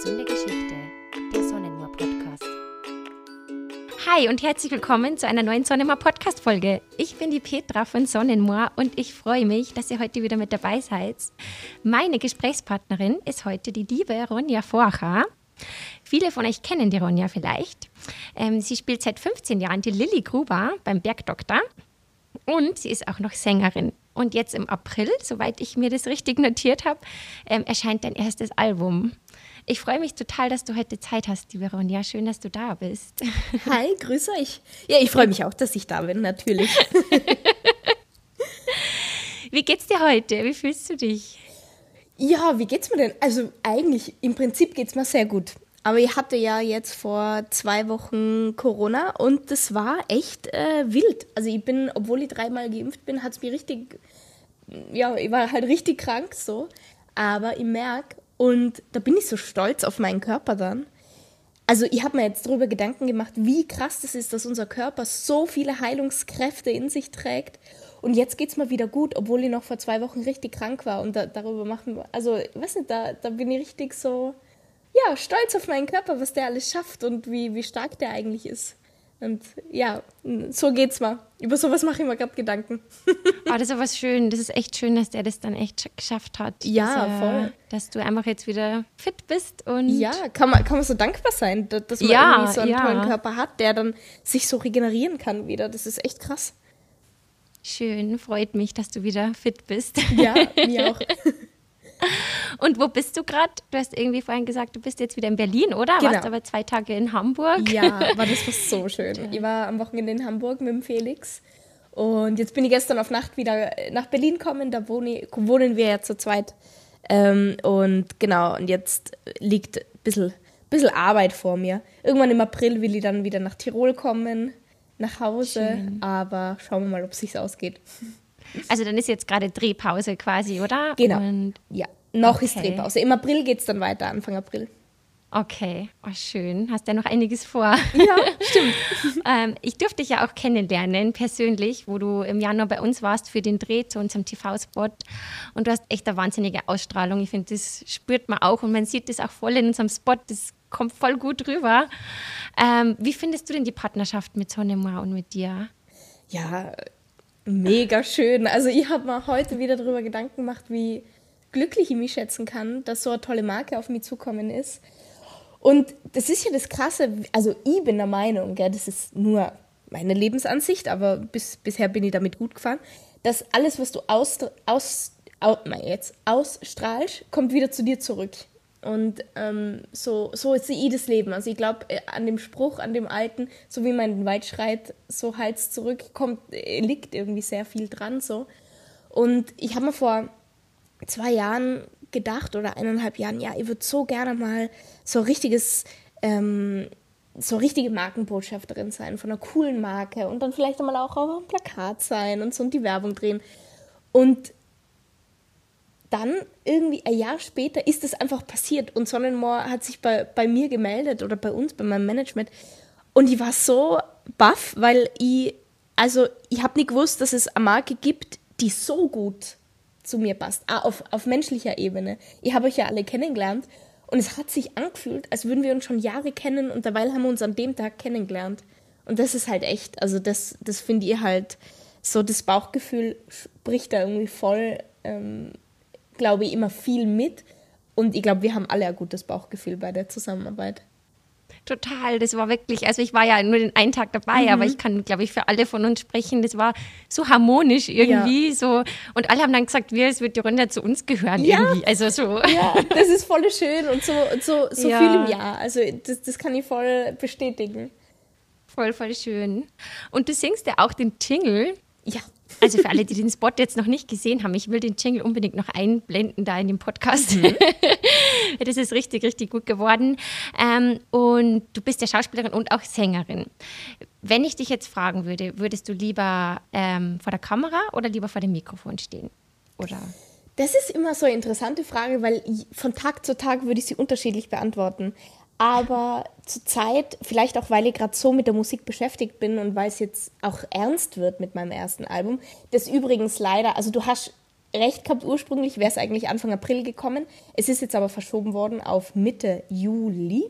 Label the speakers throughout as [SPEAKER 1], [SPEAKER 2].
[SPEAKER 1] gesunde Geschichte, der Sonnenmoor Podcast. Hi und herzlich willkommen zu einer neuen Sonnenmoor Podcast Folge. Ich bin die Petra von Sonnenmoor und ich freue mich, dass ihr heute wieder mit dabei seid. Meine Gesprächspartnerin ist heute die liebe Ronja Forcher. Viele von euch kennen die Ronja vielleicht. Ähm, sie spielt seit 15 Jahren die Lilly Gruber beim Bergdoktor und sie ist auch noch Sängerin. Und jetzt im April, soweit ich mir das richtig notiert habe, ähm, erscheint dein erstes Album. Ich freue mich total, dass du heute Zeit hast, liebe Ronja. Schön, dass du da bist.
[SPEAKER 2] Hi, grüß euch. Ja, ich freue mich auch, dass ich da bin, natürlich.
[SPEAKER 1] wie geht's dir heute? Wie fühlst du dich?
[SPEAKER 2] Ja, wie geht's mir denn? Also eigentlich, im Prinzip geht's mir sehr gut. Aber ich hatte ja jetzt vor zwei Wochen Corona und das war echt äh, wild. Also ich bin, obwohl ich dreimal geimpft bin, hat es mir richtig, ja, ich war halt richtig krank so. Aber ich merke, und da bin ich so stolz auf meinen Körper dann. Also ich habe mir jetzt darüber Gedanken gemacht, wie krass das ist, dass unser Körper so viele Heilungskräfte in sich trägt. Und jetzt geht es mir wieder gut, obwohl ich noch vor zwei Wochen richtig krank war. Und da, darüber machen wir, also ich weiß nicht, da, da bin ich richtig so, ja, stolz auf meinen Körper, was der alles schafft und wie, wie stark der eigentlich ist. Und ja, so geht's mal. Über sowas mache ich mir gerade Gedanken.
[SPEAKER 1] oh, das ist aber schön. Das ist echt schön, dass der das dann echt geschafft hat.
[SPEAKER 2] Ja,
[SPEAKER 1] dass,
[SPEAKER 2] voll.
[SPEAKER 1] Dass du einfach jetzt wieder fit bist und.
[SPEAKER 2] Ja, kann man, kann man so dankbar sein, dass man ja, irgendwie so einen ja. tollen Körper hat, der dann sich so regenerieren kann wieder. Das ist echt krass.
[SPEAKER 1] Schön, freut mich, dass du wieder fit bist.
[SPEAKER 2] Ja, mir auch.
[SPEAKER 1] Und wo bist du gerade? Du hast irgendwie vorhin gesagt, du bist jetzt wieder in Berlin, oder?
[SPEAKER 2] Genau.
[SPEAKER 1] Warst aber zwei Tage in Hamburg.
[SPEAKER 2] Ja, aber das war so schön. Ich war am Wochenende in Hamburg mit dem Felix. Und jetzt bin ich gestern auf Nacht wieder nach Berlin gekommen. Da wohne, wohnen wir ja zu zweit. Ähm, und genau, und jetzt liegt ein bisschen, bisschen Arbeit vor mir. Irgendwann im April will ich dann wieder nach Tirol kommen, nach Hause. Schön. Aber schauen wir mal, ob es sich ausgeht.
[SPEAKER 1] Also dann ist jetzt gerade Drehpause quasi, oder?
[SPEAKER 2] Genau. Und ja, noch okay. ist Drehpause. Im April geht es dann weiter, Anfang April.
[SPEAKER 1] Okay, oh, schön. Hast ja noch einiges vor.
[SPEAKER 2] Ja, stimmt.
[SPEAKER 1] ähm, ich durfte dich ja auch kennenlernen, persönlich, wo du im Januar bei uns warst für den Dreh zu unserem TV-Spot. Und du hast echt eine wahnsinnige Ausstrahlung. Ich finde, das spürt man auch und man sieht das auch voll in unserem Spot. Das kommt voll gut rüber. Ähm, wie findest du denn die Partnerschaft mit Sonnemar und mit dir?
[SPEAKER 2] Ja, mega schön. Also ich habe mir heute wieder darüber Gedanken gemacht, wie glücklich ich mich schätzen kann, dass so eine tolle Marke auf mich zukommen ist. Und das ist ja das Krasse, also ich bin der Meinung, gell, das ist nur meine Lebensansicht, aber bis, bisher bin ich damit gut gefahren, dass alles, was du aus, aus, aus, jetzt, ausstrahlst, kommt wieder zu dir zurück. Und ähm, so, so ist ich das Leben. Also ich glaube äh, an dem Spruch, an dem alten, so wie man in den Wald schreit, so Hals zurück, kommt, äh, liegt irgendwie sehr viel dran so. Und ich habe mir vor zwei Jahren gedacht oder eineinhalb Jahren, ja, ich würde so gerne mal so richtiges, ähm, so richtige Markenbotschafterin sein von einer coolen Marke und dann vielleicht einmal auch auf einem Plakat sein und so und die Werbung drehen. Und dann irgendwie ein Jahr später ist es einfach passiert und Sonnenmoor hat sich bei, bei mir gemeldet oder bei uns, bei meinem Management und ich war so baff, weil ich, also ich habe nicht gewusst, dass es eine Marke gibt, die so gut zu mir passt, ah, auf, auf menschlicher Ebene. Ich habe euch ja alle kennengelernt und es hat sich angefühlt, als würden wir uns schon Jahre kennen und dabei haben wir uns an dem Tag kennengelernt. Und das ist halt echt, also das, das finde ich halt, so das Bauchgefühl spricht da irgendwie voll ähm, glaube ich, immer viel mit. Und ich glaube, wir haben alle ein gutes Bauchgefühl bei der Zusammenarbeit.
[SPEAKER 1] Total, das war wirklich, also ich war ja nur den einen Tag dabei, mhm. aber ich kann, glaube ich, für alle von uns sprechen. Das war so harmonisch irgendwie, ja. so und alle haben dann gesagt, wir, es wird die Runde zu uns gehören ja. irgendwie. Also so.
[SPEAKER 2] Ja, das ist voll schön und so, so, so ja. viel im Jahr. Also das, das kann ich voll bestätigen.
[SPEAKER 1] Voll, voll schön. Und du singst ja auch den Jingle.
[SPEAKER 2] Ja.
[SPEAKER 1] Also für alle, die den Spot jetzt noch nicht gesehen haben, ich will den Jingle unbedingt noch einblenden da in dem Podcast. Mhm. das ist richtig, richtig gut geworden. Ähm, und du bist ja Schauspielerin und auch Sängerin. Wenn ich dich jetzt fragen würde, würdest du lieber ähm, vor der Kamera oder lieber vor dem Mikrofon stehen? Oder?
[SPEAKER 2] Das ist immer so eine interessante Frage, weil von Tag zu Tag würde ich sie unterschiedlich beantworten. Aber zur Zeit, vielleicht auch weil ich gerade so mit der Musik beschäftigt bin und weil es jetzt auch ernst wird mit meinem ersten Album, das übrigens leider, also du hast recht gehabt, ursprünglich wäre es eigentlich Anfang April gekommen. Es ist jetzt aber verschoben worden auf Mitte Juli.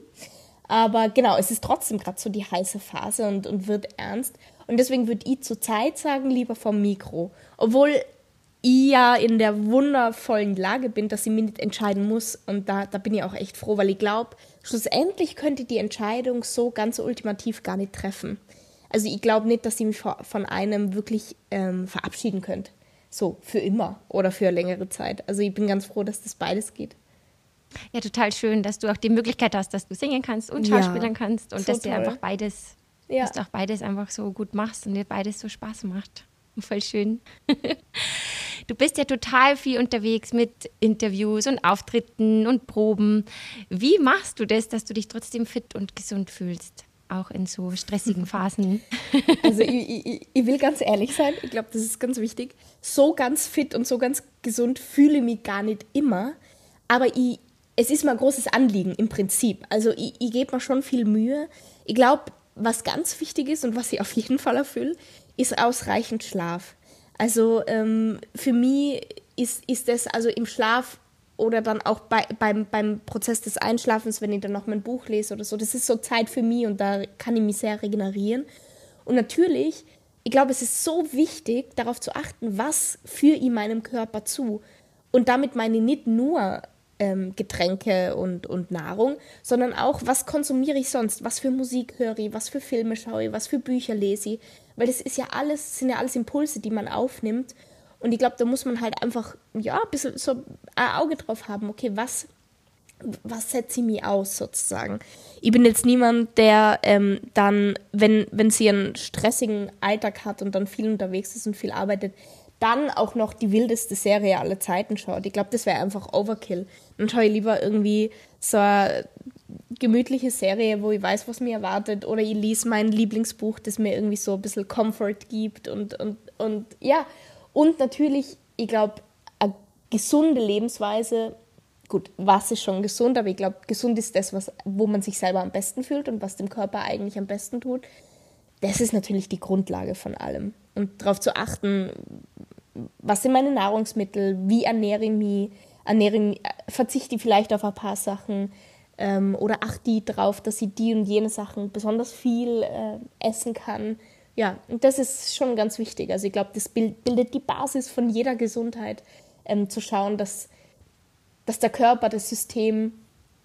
[SPEAKER 2] Aber genau, es ist trotzdem gerade so die heiße Phase und, und wird ernst. Und deswegen würde ich zurzeit sagen, lieber vom Mikro. Obwohl ja in der wundervollen Lage bin, dass ich mich nicht entscheiden muss. Und da, da bin ich auch echt froh, weil ich glaube, schlussendlich könnte die Entscheidung so ganz ultimativ gar nicht treffen. Also ich glaube nicht, dass ich mich von einem wirklich ähm, verabschieden könnte. So, für immer oder für längere Zeit. Also ich bin ganz froh, dass das beides geht.
[SPEAKER 1] Ja, total schön, dass du auch die Möglichkeit hast, dass du singen kannst und Schauspielern ja, kannst und so dass toll. dir einfach beides, ja. dass du auch beides einfach so gut machst und dir beides so Spaß macht. Voll schön. Du bist ja total viel unterwegs mit Interviews und Auftritten und Proben. Wie machst du das, dass du dich trotzdem fit und gesund fühlst? Auch in so stressigen Phasen.
[SPEAKER 2] Also ich, ich, ich will ganz ehrlich sein, ich glaube, das ist ganz wichtig. So ganz fit und so ganz gesund fühle ich mich gar nicht immer. Aber ich, es ist mir ein großes Anliegen im Prinzip. Also ich, ich gebe mir schon viel Mühe. Ich glaube, was ganz wichtig ist und was ich auf jeden Fall erfülle, ist ausreichend Schlaf. Also ähm, für mich ist, ist das also im Schlaf oder dann auch bei, beim, beim Prozess des Einschlafens, wenn ich dann noch mein Buch lese oder so, das ist so Zeit für mich und da kann ich mich sehr regenerieren. Und natürlich, ich glaube, es ist so wichtig, darauf zu achten, was führe ich meinem Körper zu. Und damit meine ich nicht nur ähm, Getränke und, und Nahrung, sondern auch, was konsumiere ich sonst, was für Musik höre ich, was für Filme schaue ich, was für Bücher lese ich, weil das ist ja alles, sind ja alles Impulse, die man aufnimmt. Und ich glaube, da muss man halt einfach, ja, ein bisschen so ein Auge drauf haben, okay, was, was setze ich mir aus sozusagen. Ich bin jetzt niemand, der ähm, dann, wenn, wenn sie einen stressigen Alltag hat und dann viel unterwegs ist und viel arbeitet, dann auch noch die wildeste Serie aller Zeiten schaut. Ich glaube, das wäre einfach Overkill. Dann schaue ich lieber irgendwie so eine gemütliche Serie, wo ich weiß, was mir erwartet. Oder ich lese mein Lieblingsbuch, das mir irgendwie so ein bisschen Comfort gibt. Und, und, und ja, und natürlich, ich glaube, eine gesunde Lebensweise, gut, was ist schon gesund, aber ich glaube, gesund ist das, was, wo man sich selber am besten fühlt und was dem Körper eigentlich am besten tut. Das ist natürlich die Grundlage von allem. Und darauf zu achten, was sind meine Nahrungsmittel, wie ernähre ich mich, ernähre verzichte ich vielleicht auf ein paar Sachen ähm, oder achte ich darauf, dass ich die und jene Sachen besonders viel äh, essen kann. Ja, und das ist schon ganz wichtig. Also ich glaube, das bildet die Basis von jeder Gesundheit, ähm, zu schauen, dass, dass der Körper, das System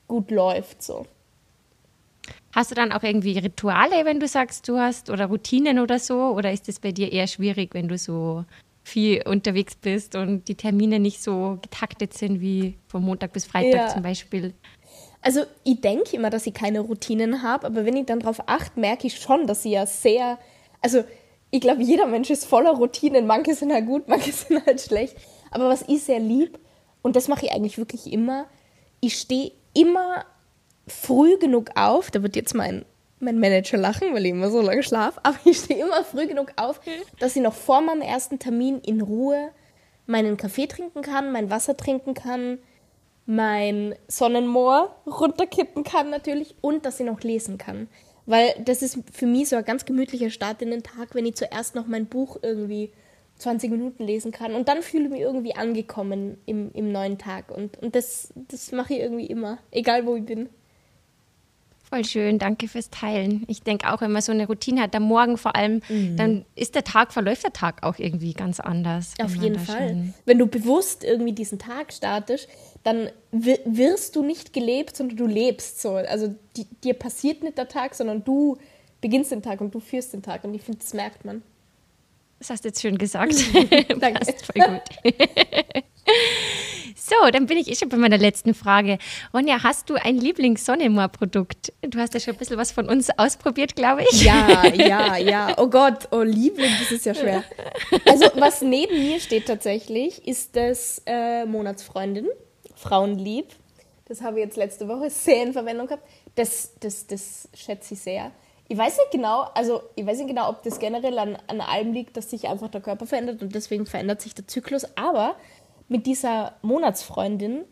[SPEAKER 2] gut läuft. So.
[SPEAKER 1] Hast du dann auch irgendwie Rituale, wenn du sagst, du hast oder Routinen oder so? Oder ist es bei dir eher schwierig, wenn du so viel unterwegs bist und die Termine nicht so getaktet sind wie von Montag bis Freitag ja. zum Beispiel?
[SPEAKER 2] Also ich denke immer, dass ich keine Routinen habe, aber wenn ich dann darauf achte, merke ich schon, dass ich ja sehr, also ich glaube, jeder Mensch ist voller Routinen. Manche sind halt gut, manche sind halt schlecht. Aber was ich sehr lieb, und das mache ich eigentlich wirklich immer, ich stehe immer früh genug auf, da wird jetzt mein, mein Manager lachen, weil ich immer so lange schlafe, aber ich stehe immer früh genug auf, dass ich noch vor meinem ersten Termin in Ruhe meinen Kaffee trinken kann, mein Wasser trinken kann, mein Sonnenmoor runterkippen kann natürlich und dass ich noch lesen kann. Weil das ist für mich so ein ganz gemütlicher Start in den Tag, wenn ich zuerst noch mein Buch irgendwie 20 Minuten lesen kann und dann fühle ich mich irgendwie angekommen im, im neuen Tag. Und, und das, das mache ich irgendwie immer, egal wo ich bin.
[SPEAKER 1] Voll schön, danke fürs Teilen. Ich denke auch, wenn man so eine Routine hat, am Morgen vor allem, mhm. dann ist der Tag, verläuft der Tag auch irgendwie ganz anders.
[SPEAKER 2] Auf jeden Fall. Wenn du bewusst irgendwie diesen Tag startest, dann wirst du nicht gelebt, sondern du lebst so. Also die, dir passiert nicht der Tag, sondern du beginnst den Tag und du führst den Tag. Und ich finde, das merkt man.
[SPEAKER 1] Das hast du jetzt schön gesagt. Danke. Passt voll gut. So, dann bin ich eh schon bei meiner letzten Frage. Ronja, hast du ein Lieblings-Sonnemoor-Produkt? Du hast ja schon ein bisschen was von uns ausprobiert, glaube ich.
[SPEAKER 2] Ja, ja, ja. Oh Gott, oh Liebling, das ist ja schwer. Also, was neben mir steht tatsächlich, ist das äh, Monatsfreundin, Frauenlieb. Das habe ich jetzt letzte Woche sehr in Verwendung gehabt. Das, das, das schätze ich sehr. Ich weiß nicht genau, also ich weiß nicht genau, ob das generell an, an allem liegt, dass sich einfach der Körper verändert und deswegen verändert sich der Zyklus, aber mit dieser Monatsfreundin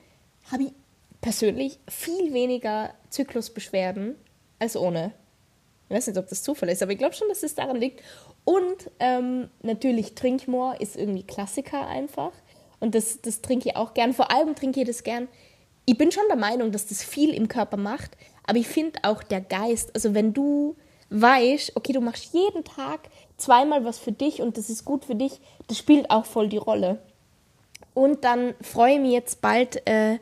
[SPEAKER 2] habe ich persönlich viel weniger Zyklusbeschwerden als ohne. Ich weiß nicht, ob das Zufall ist, aber ich glaube schon, dass es daran liegt. Und ähm, natürlich Trinkmoor ist irgendwie Klassiker einfach. Und das, das trinke ich auch gern. Vor allem trinke ich das gern. Ich bin schon der Meinung, dass das viel im Körper macht, aber ich finde auch der Geist, also wenn du weißt, okay, du machst jeden Tag zweimal was für dich und das ist gut für dich, das spielt auch voll die Rolle. Und dann freue ich mich jetzt bald, äh,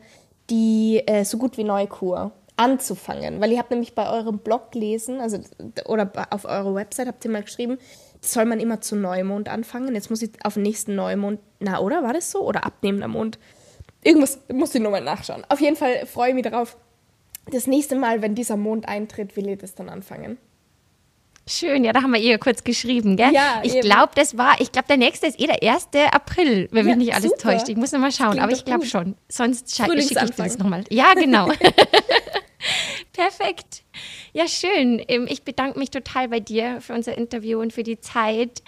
[SPEAKER 2] die äh, so gut wie neue Kur anzufangen, weil ihr habt nämlich bei eurem Blog gelesen, also oder auf eurer Website habt ihr mal geschrieben, soll man immer zu Neumond anfangen. Jetzt muss ich auf den nächsten Neumond, na oder war das so oder abnehmender Mond? Irgendwas muss ich nochmal nachschauen. Auf jeden Fall freue ich mich darauf. Das nächste Mal, wenn dieser Mond eintritt, will ich das dann anfangen.
[SPEAKER 1] Schön, ja, da haben wir ihr kurz geschrieben, gell? Ja, ich glaube, das war, ich glaube, der nächste ist eh der 1. April, wenn ja, mich nicht alles super. täuscht. Ich muss nochmal schauen, aber ich glaube schon. Sonst schicke ich dir das nochmal. Ja, genau. Perfekt. Ja, schön. Ähm, ich bedanke mich total bei dir für unser Interview und für die Zeit.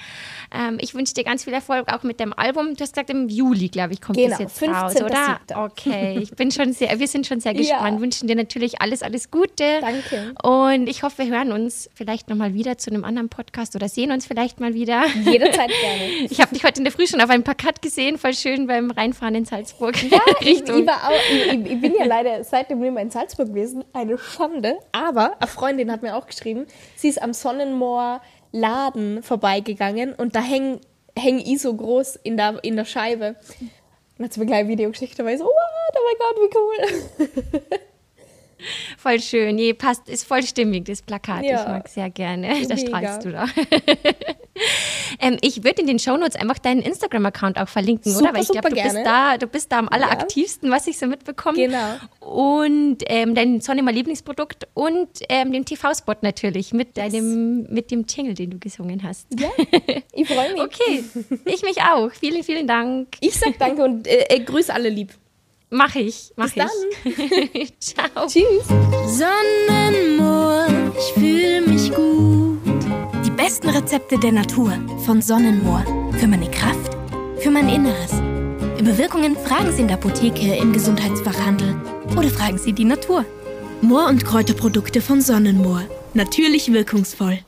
[SPEAKER 1] Ähm, ich wünsche dir ganz viel Erfolg auch mit dem Album. Du hast gesagt, im Juli, glaube ich, kommt genau, das jetzt 15. raus, oder? Okay, ich bin schon sehr, wir sind schon sehr gespannt. Ja. Wünschen dir natürlich alles, alles Gute.
[SPEAKER 2] Danke.
[SPEAKER 1] Und ich hoffe, wir hören uns vielleicht nochmal wieder zu einem anderen Podcast oder sehen uns vielleicht mal wieder.
[SPEAKER 2] Jederzeit gerne.
[SPEAKER 1] Ich habe dich heute in der Früh schon auf einem Plakat gesehen, voll schön beim Reinfahren in Salzburg.
[SPEAKER 2] Ja, ich, ich, auch, ich, ich bin ja leider seitdem nicht mehr in Salzburg gewesen. Eine Schande. Aber eine Freundin hat mir auch geschrieben, sie ist am Sonnenmoor Laden vorbeigegangen und da hängen häng ich so groß in der, in der Scheibe. Und hat sie mir gleich ein Video geschickt, da war ich so, what, oh mein Gott, wie cool.
[SPEAKER 1] Voll schön. Nee, passt, ist voll stimmig, das Plakat. Ja. Ich mag sehr gerne. Da strahlst du da. ähm, ich würde in den Shownotes einfach deinen Instagram-Account auch verlinken, super, oder? Weil ich glaube, du, bist da, du bist da am alleraktivsten, ja. was ich so mitbekomme.
[SPEAKER 2] Genau.
[SPEAKER 1] Und ähm, dein Sonne mal Lieblingsprodukt und ähm, den TV-Spot natürlich mit deinem, mit dem Jingle, den du gesungen hast.
[SPEAKER 2] Ja, ich freue mich.
[SPEAKER 1] Okay, ich mich auch. Vielen, vielen Dank.
[SPEAKER 2] Ich sag danke und äh, äh, grüße alle lieb.
[SPEAKER 1] Mach ich, mach
[SPEAKER 2] Bis
[SPEAKER 1] ich. Ciao.
[SPEAKER 2] Tschüss.
[SPEAKER 3] Sonnenmoor, ich fühle mich gut. Besten Rezepte der Natur von Sonnenmoor. Für meine Kraft, für mein Inneres. Über Wirkungen fragen Sie in der Apotheke, im Gesundheitsfachhandel oder fragen Sie die Natur. Moor- und Kräuterprodukte von Sonnenmoor. Natürlich wirkungsvoll.